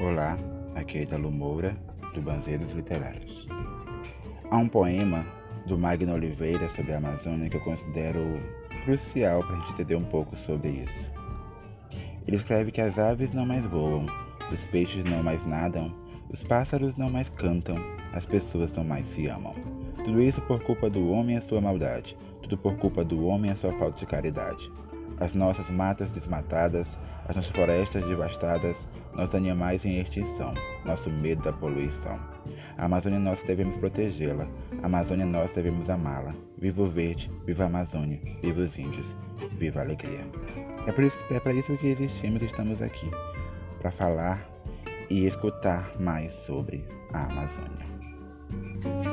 Olá, aqui é Italo Moura, do Banzeiros Literários. Há um poema do Magno Oliveira sobre a Amazônia que eu considero crucial para a gente entender um pouco sobre isso. Ele escreve que as aves não mais voam, os peixes não mais nadam, os pássaros não mais cantam, as pessoas não mais se amam. Tudo isso por culpa do homem e a sua maldade, tudo por culpa do homem e a sua falta de caridade. As nossas matas desmatadas, as nossas florestas devastadas, nossos animais em extinção, nosso medo da poluição. A Amazônia nós devemos protegê-la, a Amazônia nós devemos amá-la. Viva o verde, viva a Amazônia, viva os índios, viva a alegria. É por isso, é para isso que existimos e estamos aqui, para falar e escutar mais sobre a Amazônia.